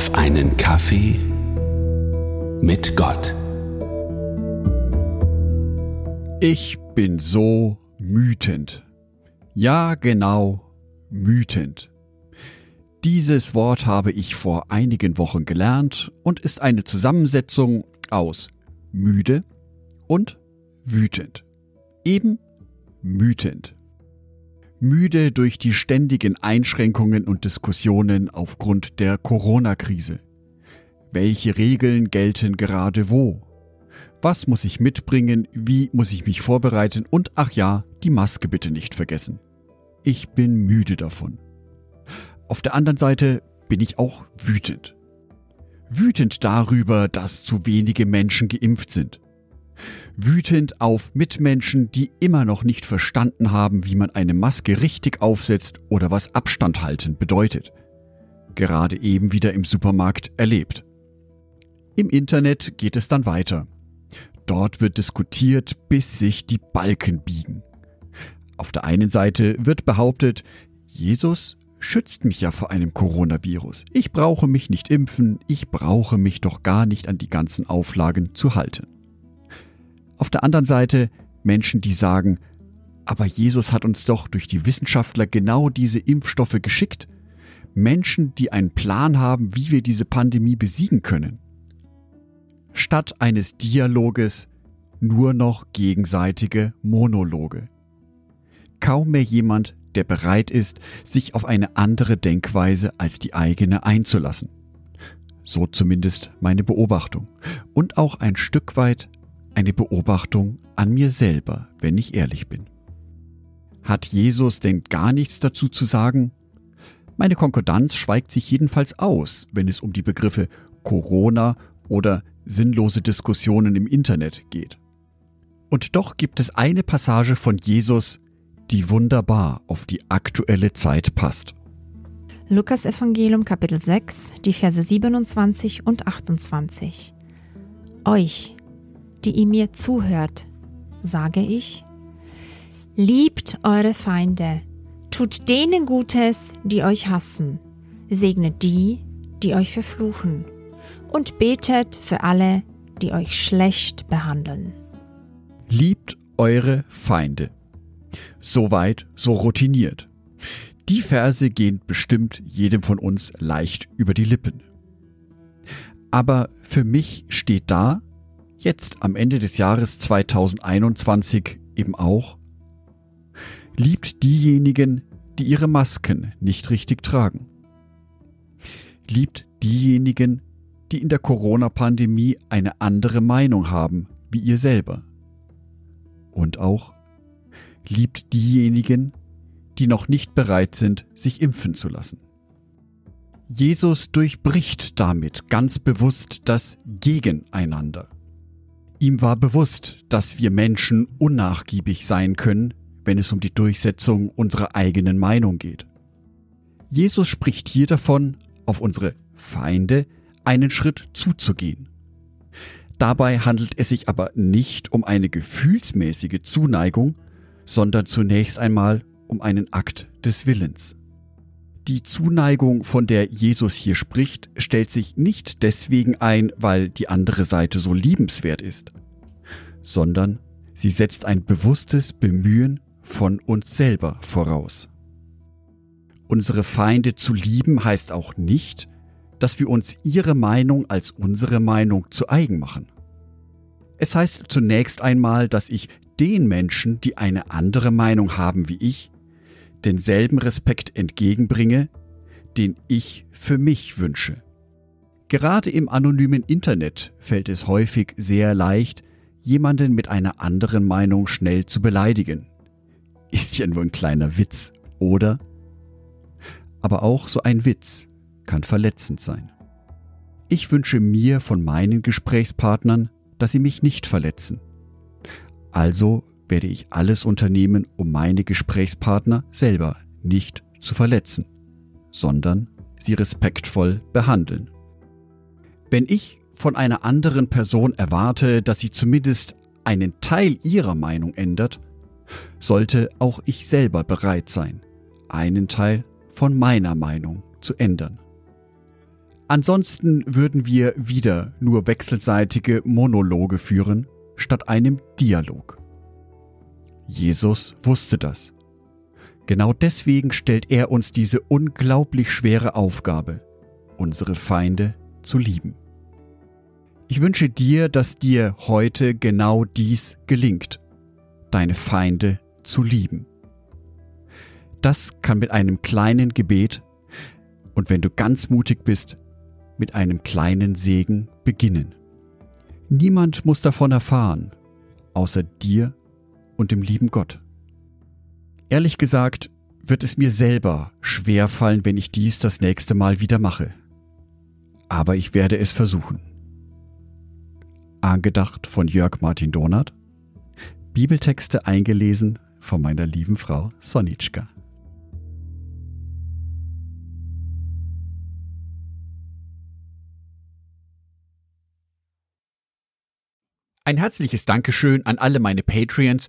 auf einen Kaffee mit Gott. Ich bin so wütend. Ja, genau, wütend. Dieses Wort habe ich vor einigen Wochen gelernt und ist eine Zusammensetzung aus müde und wütend. Eben wütend. Müde durch die ständigen Einschränkungen und Diskussionen aufgrund der Corona-Krise. Welche Regeln gelten gerade wo? Was muss ich mitbringen? Wie muss ich mich vorbereiten? Und ach ja, die Maske bitte nicht vergessen. Ich bin müde davon. Auf der anderen Seite bin ich auch wütend. Wütend darüber, dass zu wenige Menschen geimpft sind wütend auf Mitmenschen, die immer noch nicht verstanden haben, wie man eine Maske richtig aufsetzt oder was Abstand halten bedeutet. Gerade eben wieder im Supermarkt erlebt. Im Internet geht es dann weiter. Dort wird diskutiert, bis sich die Balken biegen. Auf der einen Seite wird behauptet, Jesus schützt mich ja vor einem Coronavirus. Ich brauche mich nicht impfen, ich brauche mich doch gar nicht an die ganzen Auflagen zu halten. Auf der anderen Seite Menschen, die sagen, aber Jesus hat uns doch durch die Wissenschaftler genau diese Impfstoffe geschickt. Menschen, die einen Plan haben, wie wir diese Pandemie besiegen können. Statt eines Dialoges nur noch gegenseitige Monologe. Kaum mehr jemand, der bereit ist, sich auf eine andere Denkweise als die eigene einzulassen. So zumindest meine Beobachtung. Und auch ein Stück weit eine Beobachtung an mir selber, wenn ich ehrlich bin. Hat Jesus denn gar nichts dazu zu sagen? Meine Konkordanz schweigt sich jedenfalls aus, wenn es um die Begriffe Corona oder sinnlose Diskussionen im Internet geht. Und doch gibt es eine Passage von Jesus, die wunderbar auf die aktuelle Zeit passt. Lukas Evangelium Kapitel 6, die Verse 27 und 28. Euch, die ihr mir zuhört, sage ich, liebt eure Feinde, tut denen Gutes, die euch hassen, segnet die, die euch verfluchen, und betet für alle, die euch schlecht behandeln. Liebt eure Feinde. Soweit, so routiniert. Die Verse gehen bestimmt jedem von uns leicht über die Lippen. Aber für mich steht da, jetzt am Ende des Jahres 2021 eben auch, liebt diejenigen, die ihre Masken nicht richtig tragen. Liebt diejenigen, die in der Corona-Pandemie eine andere Meinung haben wie ihr selber. Und auch liebt diejenigen, die noch nicht bereit sind, sich impfen zu lassen. Jesus durchbricht damit ganz bewusst das Gegeneinander. Ihm war bewusst, dass wir Menschen unnachgiebig sein können, wenn es um die Durchsetzung unserer eigenen Meinung geht. Jesus spricht hier davon, auf unsere Feinde einen Schritt zuzugehen. Dabei handelt es sich aber nicht um eine gefühlsmäßige Zuneigung, sondern zunächst einmal um einen Akt des Willens. Die Zuneigung, von der Jesus hier spricht, stellt sich nicht deswegen ein, weil die andere Seite so liebenswert ist, sondern sie setzt ein bewusstes Bemühen von uns selber voraus. Unsere Feinde zu lieben heißt auch nicht, dass wir uns ihre Meinung als unsere Meinung zu eigen machen. Es heißt zunächst einmal, dass ich den Menschen, die eine andere Meinung haben wie ich, denselben Respekt entgegenbringe, den ich für mich wünsche. Gerade im anonymen Internet fällt es häufig sehr leicht, jemanden mit einer anderen Meinung schnell zu beleidigen. Ist ja nur ein kleiner Witz, oder? Aber auch so ein Witz kann verletzend sein. Ich wünsche mir von meinen Gesprächspartnern, dass sie mich nicht verletzen. Also werde ich alles unternehmen, um meine Gesprächspartner selber nicht zu verletzen, sondern sie respektvoll behandeln. Wenn ich von einer anderen Person erwarte, dass sie zumindest einen Teil ihrer Meinung ändert, sollte auch ich selber bereit sein, einen Teil von meiner Meinung zu ändern. Ansonsten würden wir wieder nur wechselseitige Monologe führen, statt einem Dialog. Jesus wusste das. Genau deswegen stellt er uns diese unglaublich schwere Aufgabe, unsere Feinde zu lieben. Ich wünsche dir, dass dir heute genau dies gelingt, deine Feinde zu lieben. Das kann mit einem kleinen Gebet und wenn du ganz mutig bist, mit einem kleinen Segen beginnen. Niemand muss davon erfahren, außer dir und dem lieben Gott. Ehrlich gesagt, wird es mir selber schwer fallen, wenn ich dies das nächste Mal wieder mache. Aber ich werde es versuchen. Angedacht von Jörg Martin Donath. Bibeltexte eingelesen von meiner lieben Frau Sonitschka. Ein herzliches Dankeschön an alle meine Patreons,